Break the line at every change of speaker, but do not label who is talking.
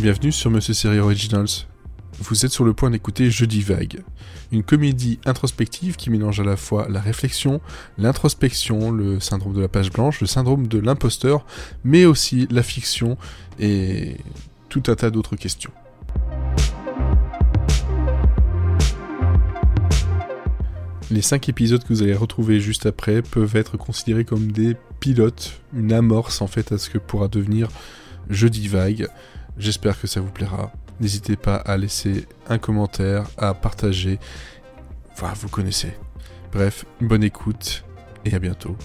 Bienvenue sur Monsieur Série Originals. Vous êtes sur le point d'écouter Jeudi Vague, une comédie introspective qui mélange à la fois la réflexion, l'introspection, le syndrome de la page blanche, le syndrome de l'imposteur, mais aussi la fiction et tout un tas d'autres questions. Les cinq épisodes que vous allez retrouver juste après peuvent être considérés comme des pilotes, une amorce en fait à ce que pourra devenir Jeudi Vague. J'espère que ça vous plaira. N'hésitez pas à laisser un commentaire, à partager. Voilà, vous connaissez. Bref, bonne écoute et à bientôt.